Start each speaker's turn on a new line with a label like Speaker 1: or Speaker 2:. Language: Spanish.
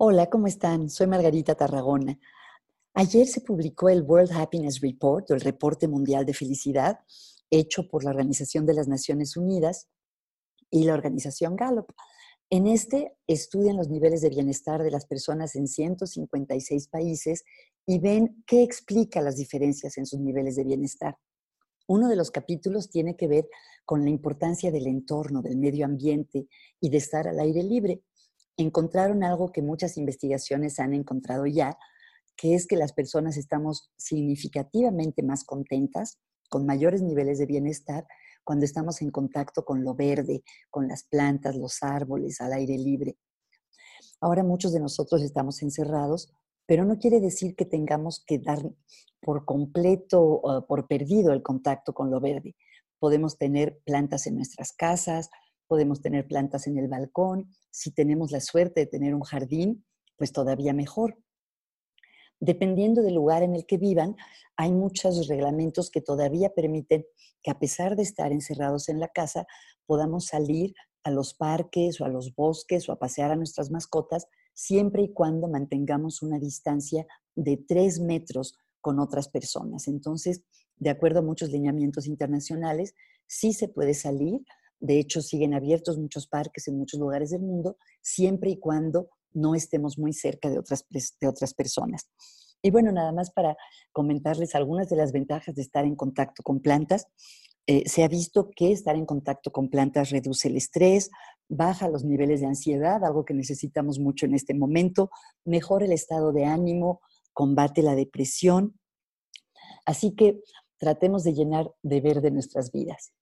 Speaker 1: Hola, ¿cómo están? Soy Margarita Tarragona. Ayer se publicó el World Happiness Report, o el Reporte Mundial de Felicidad, hecho por la Organización de las Naciones Unidas y la organización Gallup. En este estudian los niveles de bienestar de las personas en 156 países y ven qué explica las diferencias en sus niveles de bienestar. Uno de los capítulos tiene que ver con la importancia del entorno, del medio ambiente y de estar al aire libre encontraron algo que muchas investigaciones han encontrado ya, que es que las personas estamos significativamente más contentas, con mayores niveles de bienestar, cuando estamos en contacto con lo verde, con las plantas, los árboles, al aire libre. Ahora muchos de nosotros estamos encerrados, pero no quiere decir que tengamos que dar por completo, por perdido el contacto con lo verde. Podemos tener plantas en nuestras casas, podemos tener plantas en el balcón, si tenemos la suerte de tener un jardín, pues todavía mejor. Dependiendo del lugar en el que vivan, hay muchos reglamentos que todavía permiten que a pesar de estar encerrados en la casa, podamos salir a los parques o a los bosques o a pasear a nuestras mascotas, siempre y cuando mantengamos una distancia de tres metros con otras personas. Entonces, de acuerdo a muchos lineamientos internacionales, sí se puede salir, de hecho, siguen abiertos muchos parques en muchos lugares del mundo, siempre y cuando no estemos muy cerca de otras, de otras personas. Y bueno, nada más para comentarles algunas de las ventajas de estar en contacto con plantas. Eh, se ha visto que estar en contacto con plantas reduce el estrés, baja los niveles de ansiedad, algo que necesitamos mucho en este momento, mejora el estado de ánimo, combate la depresión. Así que tratemos de llenar de verde nuestras vidas.